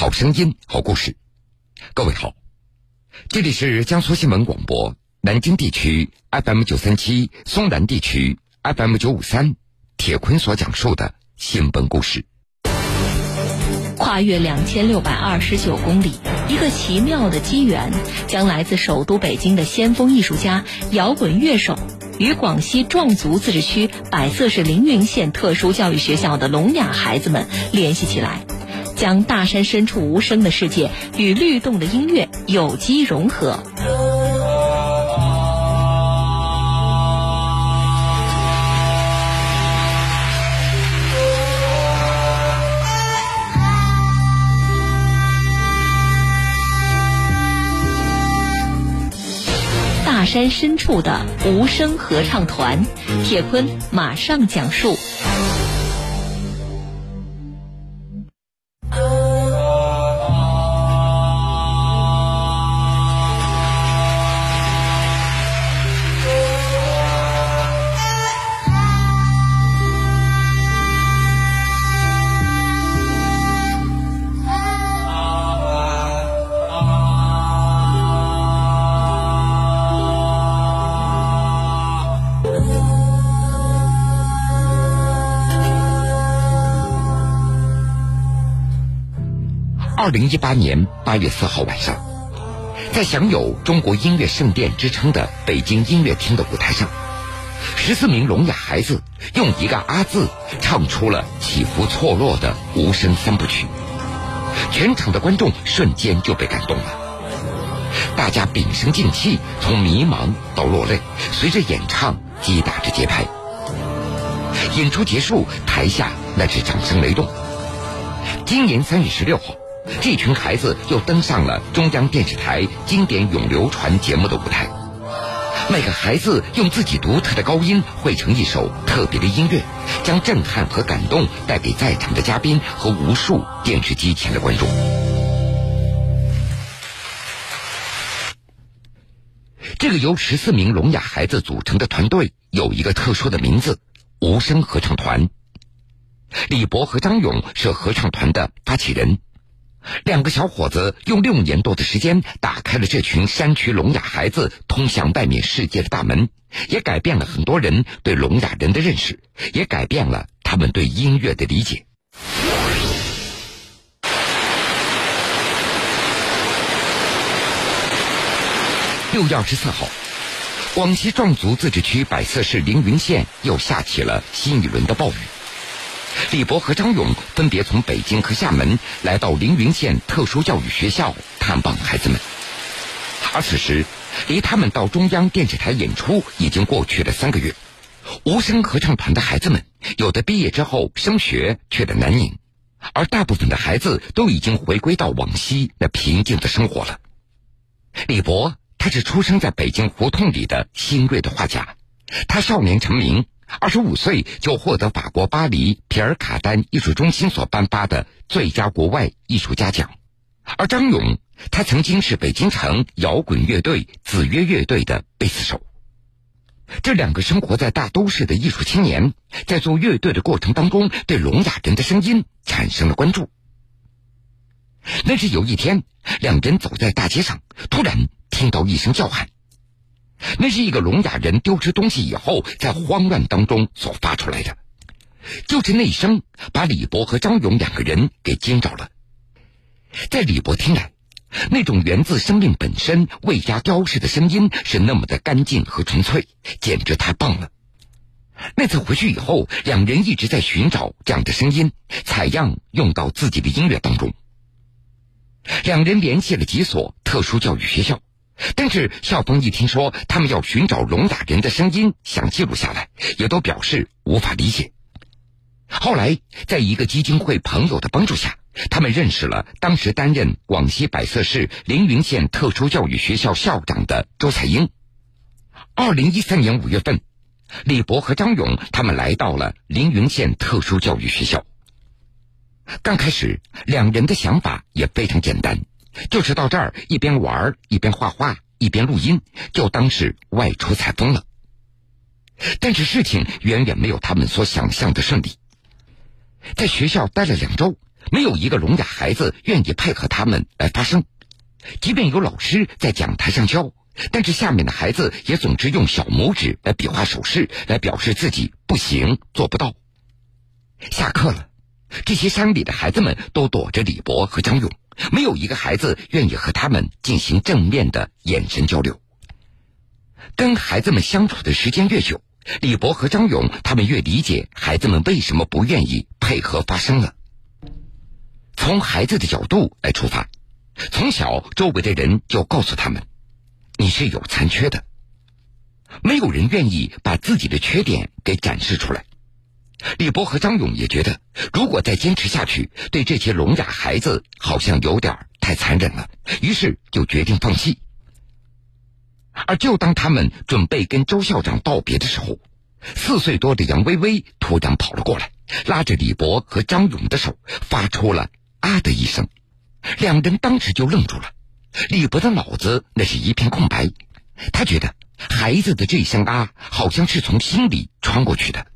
好声音，好故事。各位好，这里是江苏新闻广播南京地区 FM 九三七，松南地区 FM 九五三。铁坤所讲述的新闻故事。跨越两千六百二十九公里，一个奇妙的机缘，将来自首都北京的先锋艺术家、摇滚乐手，与广西壮族自治区百色市凌云县特殊教育学校的聋哑孩子们联系起来，将大山深处无声的世界与律动的音乐有机融合。大山深处的无声合唱团，铁坤马上讲述。二零一八年八月四号晚上，在享有“中国音乐圣殿”之称的北京音乐厅的舞台上，十四名聋哑孩子用一个“阿”字唱出了起伏错落的无声三部曲，全场的观众瞬间就被感动了。大家屏声静气，从迷茫到落泪，随着演唱击打着节拍。演出结束，台下那是掌声雷动。今年三月十六号。这群孩子又登上了中央电视台经典永流传节目的舞台。每个孩子用自己独特的高音汇成一首特别的音乐，将震撼和感动带给在场的嘉宾和无数电视机前的观众。这个由十四名聋哑孩子组成的团队有一个特殊的名字——无声合唱团。李博和张勇是合唱团的发起人。两个小伙子用六年多的时间，打开了这群山区聋哑孩子通向外面世界的大门，也改变了很多人对聋哑人的认识，也改变了他们对音乐的理解。六月二十四号，广西壮族自治区百色市凌云县又下起了新一轮的暴雨。李博和张勇分别从北京和厦门来到凌云县特殊教育学校探望孩子们，而此时，离他们到中央电视台演出已经过去了三个月。无声合唱团的孩子们，有的毕业之后升学去了南宁，而大部分的孩子都已经回归到往昔那平静的生活了。李博，他是出生在北京胡同里的新锐的画家，他少年成名。二十五岁就获得法国巴黎皮尔卡丹艺术中心所颁发的最佳国外艺术家奖，而张勇，他曾经是北京城摇滚乐队子曰乐队的贝斯手。这两个生活在大都市的艺术青年，在做乐队的过程当中，对聋哑人的声音产生了关注。那是有一天，两人走在大街上，突然听到一声叫喊。那是一个聋哑人丢失东西以后，在慌乱当中所发出来的，就是那声把李博和张勇两个人给惊着了。在李博听来，那种源自生命本身、未加雕饰的声音是那么的干净和纯粹，简直太棒了。那次回去以后，两人一直在寻找这样的声音，采样用到自己的音乐当中。两人联系了几所特殊教育学校。但是校方一听说他们要寻找聋哑人的声音，想记录下来，也都表示无法理解。后来，在一个基金会朋友的帮助下，他们认识了当时担任广西百色市凌云县特殊教育学校校长的周彩英。二零一三年五月份，李博和张勇他们来到了凌云县特殊教育学校。刚开始，两人的想法也非常简单。就是到这儿一边玩一边画画一边录音，就当是外出采风了。但是事情远远没有他们所想象的顺利。在学校待了两周，没有一个聋哑孩子愿意配合他们来发声。即便有老师在讲台上教，但是下面的孩子也总是用小拇指来比划手势，来表示自己不行、做不到。下课了，这些山里的孩子们都躲着李博和张勇，没有一个孩子愿意和他们进行正面的眼神交流。跟孩子们相处的时间越久，李博和张勇他们越理解孩子们为什么不愿意配合发声了。从孩子的角度来出发。从小，周围的人就告诉他们：“你是有残缺的。”没有人愿意把自己的缺点给展示出来。李博和张勇也觉得，如果再坚持下去，对这些聋哑孩子好像有点太残忍了，于是就决定放弃。而就当他们准备跟周校长道别的时候，四岁多的杨微微突然跑了过来，拉着李博和张勇的手，发出了“啊”的一声。两人当时就愣住了，李博的脑子那是一片空白，他觉得孩子的这一声啊，好像是从心里穿过去的，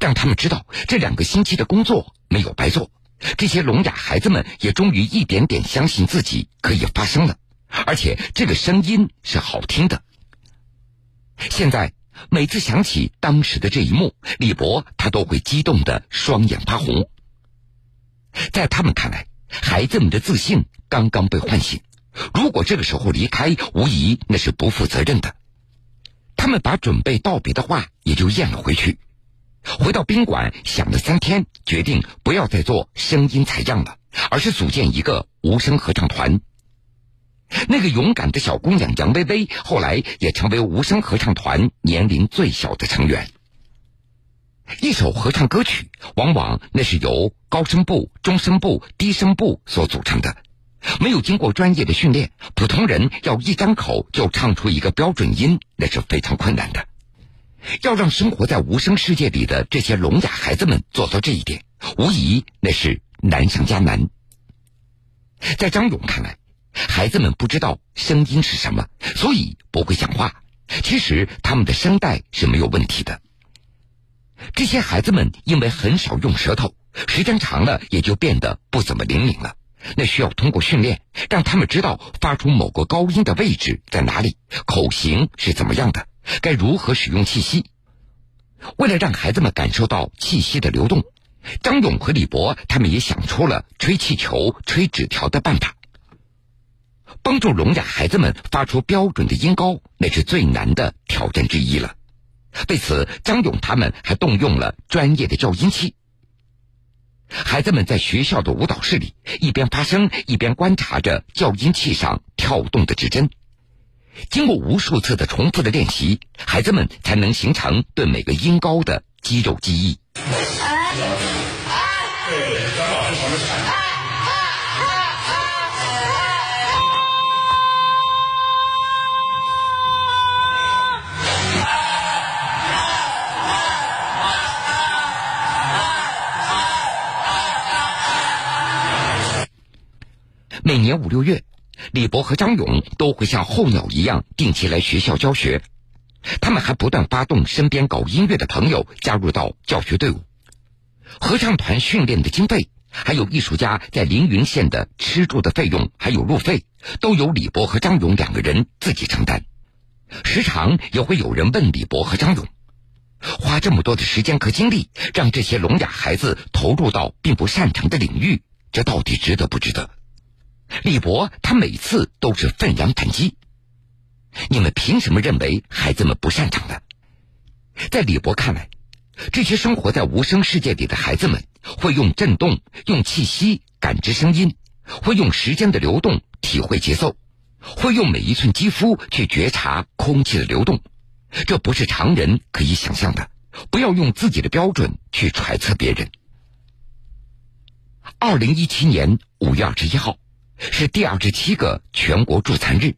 让他们知道这两个星期的工作没有白做。这些聋哑孩子们也终于一点点相信自己可以发声了，而且这个声音是好听的。现在每次想起当时的这一幕，李博他都会激动的双眼发红。在他们看来。孩子们的自信刚刚被唤醒，如果这个时候离开，无疑那是不负责任的。他们把准备道别的话也就咽了回去。回到宾馆，想了三天，决定不要再做声音采样了，而是组建一个无声合唱团。那个勇敢的小姑娘杨薇薇，后来也成为无声合唱团年龄最小的成员。一首合唱歌曲，往往那是由高声部、中声部、低声部所组成的。没有经过专业的训练，普通人要一张口就唱出一个标准音，那是非常困难的。要让生活在无声世界里的这些聋哑孩子们做到这一点，无疑那是难上加难。在张勇看来，孩子们不知道声音是什么，所以不会讲话。其实他们的声带是没有问题的。这些孩子们因为很少用舌头，时间长了也就变得不怎么灵敏了。那需要通过训练，让他们知道发出某个高音的位置在哪里，口型是怎么样的，该如何使用气息。为了让孩子们感受到气息的流动，张勇和李博他们也想出了吹气球、吹纸条的办法，帮助聋哑孩子们发出标准的音高，那是最难的挑战之一了。为此，张勇他们还动用了专业的调音器。孩子们在学校的舞蹈室里一边发声，一边观察着调音器上跳动的指针。经过无数次的重复的练习，孩子们才能形成对每个音高的肌肉记忆。每年五六月，李博和张勇都会像候鸟一样定期来学校教学。他们还不断发动身边搞音乐的朋友加入到教学队伍。合唱团训练的经费，还有艺术家在凌云县的吃住的费用，还有路费，都由李博和张勇两个人自己承担。时常也会有人问李博和张勇：花这么多的时间和精力，让这些聋哑孩子投入到并不擅长的领域，这到底值得不值得？李博他每次都是愤然反击：“你们凭什么认为孩子们不擅长呢？”在李博看来，这些生活在无声世界里的孩子们会用震动、用气息感知声音，会用时间的流动体会节奏，会用每一寸肌肤去觉察空气的流动。这不是常人可以想象的。不要用自己的标准去揣测别人。二零一七年五月二十一号。是第二十七个全国助残日，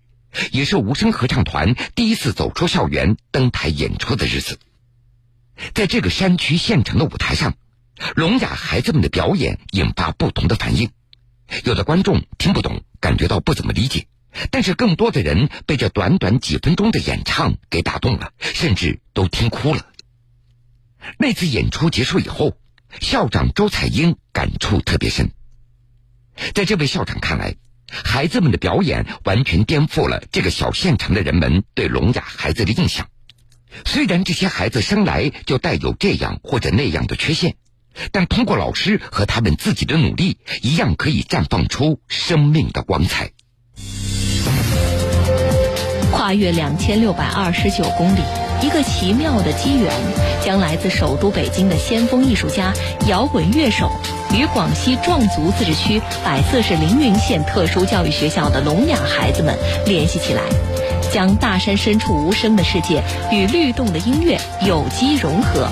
也是无声合唱团第一次走出校园登台演出的日子。在这个山区县城的舞台上，聋哑孩子们的表演引发不同的反应。有的观众听不懂，感觉到不怎么理解；但是更多的人被这短短几分钟的演唱给打动了，甚至都听哭了。那次演出结束以后，校长周彩英感触特别深。在这位校长看来，孩子们的表演完全颠覆了这个小县城的人们对聋哑孩子的印象。虽然这些孩子生来就带有这样或者那样的缺陷，但通过老师和他们自己的努力，一样可以绽放出生命的光彩。跨越两千六百二十九公里，一个奇妙的机缘，将来自首都北京的先锋艺术家、摇滚乐手与广西壮族自治区百色市凌云县特殊教育学校的聋哑孩子们联系起来，将大山深处无声的世界与律动的音乐有机融合。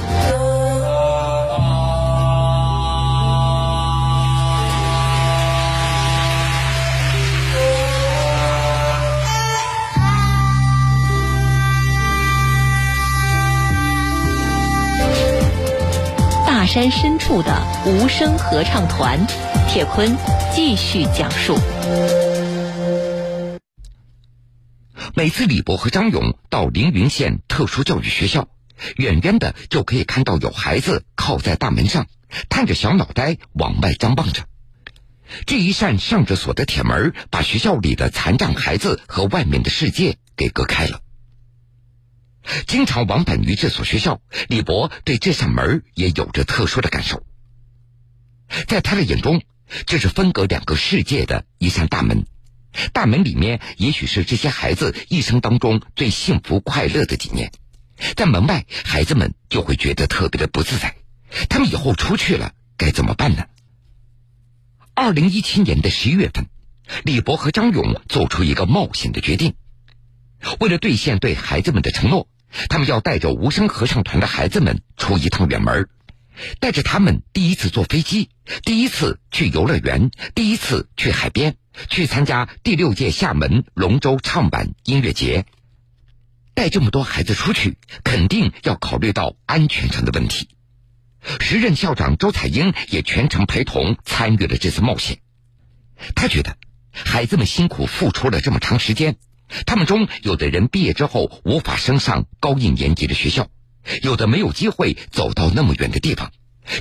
山深处的无声合唱团，铁坤继续讲述。每次李博和张勇到凌云县特殊教育学校，远远的就可以看到有孩子靠在大门上，探着小脑袋往外张望着。这一扇上着锁的铁门，把学校里的残障孩子和外面的世界给隔开了。经常往返于这所学校，李博对这扇门也有着特殊的感受。在他的眼中，这是分隔两个世界的一扇大门。大门里面，也许是这些孩子一生当中最幸福快乐的几年。在门外，孩子们就会觉得特别的不自在。他们以后出去了该怎么办呢？二零一七年的十一月份，李博和张勇做出一个冒险的决定。为了兑现对孩子们的承诺，他们要带着无声合唱团的孩子们出一趟远门，带着他们第一次坐飞机，第一次去游乐园，第一次去海边，去参加第六届厦门龙舟唱版音乐节。带这么多孩子出去，肯定要考虑到安全上的问题。时任校长周彩英也全程陪同参与了这次冒险。他觉得，孩子们辛苦付出了这么长时间。他们中有的人毕业之后无法升上高一年级的学校，有的没有机会走到那么远的地方。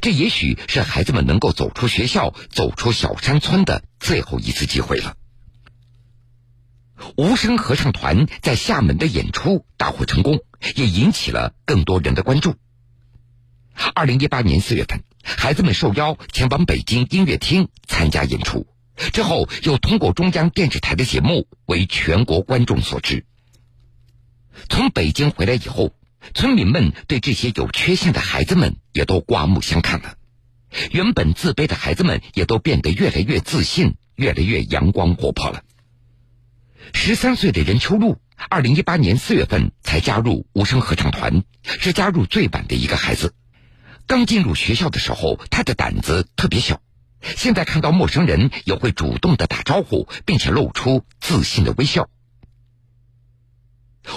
这也许是孩子们能够走出学校、走出小山村的最后一次机会了。无声合唱团在厦门的演出大获成功，也引起了更多人的关注。二零一八年四月份，孩子们受邀前往北京音乐厅参加演出。之后又通过中央电视台的节目为全国观众所知。从北京回来以后，村民们对这些有缺陷的孩子们也都刮目相看了。原本自卑的孩子们也都变得越来越自信，越来越阳光活泼了。十三岁的任秋露，二零一八年四月份才加入无声合唱团，是加入最晚的一个孩子。刚进入学校的时候，他的胆子特别小。现在看到陌生人也会主动的打招呼，并且露出自信的微笑。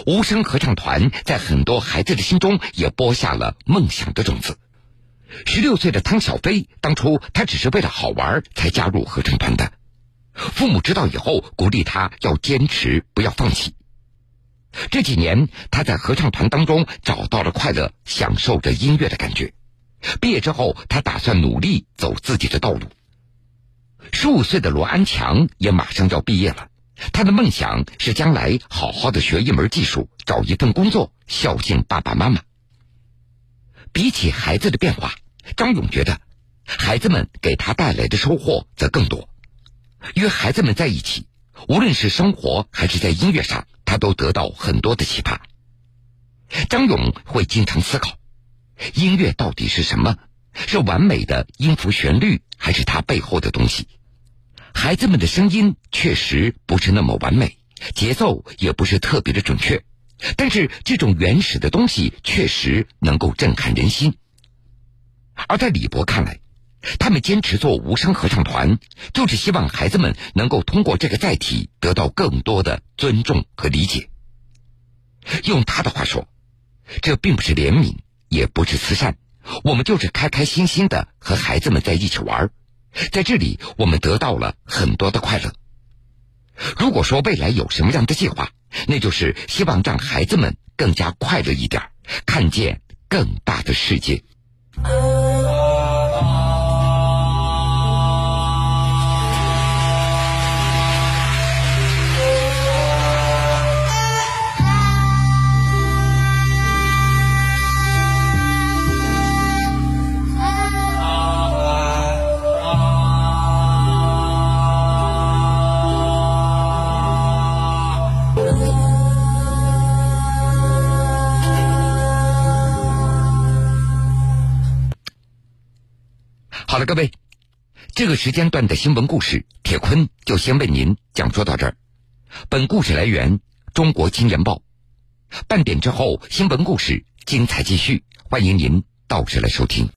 无声合唱团在很多孩子的心中也播下了梦想的种子。十六岁的汤小飞，当初他只是为了好玩才加入合唱团的，父母知道以后鼓励他要坚持，不要放弃。这几年他在合唱团当中找到了快乐，享受着音乐的感觉。毕业之后，他打算努力走自己的道路。十五岁的罗安强也马上要毕业了，他的梦想是将来好好的学一门技术，找一份工作，孝敬爸爸妈妈。比起孩子的变化，张勇觉得，孩子们给他带来的收获则更多。与孩子们在一起，无论是生活还是在音乐上，他都得到很多的启发。张勇会经常思考。音乐到底是什么？是完美的音符旋律，还是它背后的东西？孩子们的声音确实不是那么完美，节奏也不是特别的准确，但是这种原始的东西确实能够震撼人心。而在李博看来，他们坚持做无声合唱团，就是希望孩子们能够通过这个载体得到更多的尊重和理解。用他的话说，这并不是怜悯。也不是慈善，我们就是开开心心的和孩子们在一起玩，在这里我们得到了很多的快乐。如果说未来有什么样的计划，那就是希望让孩子们更加快乐一点，看见更大的世界。各位，这个时间段的新闻故事，铁坤就先为您讲述到这儿。本故事来源《中国青年报》。半点之后，新闻故事精彩继续，欢迎您到时来收听。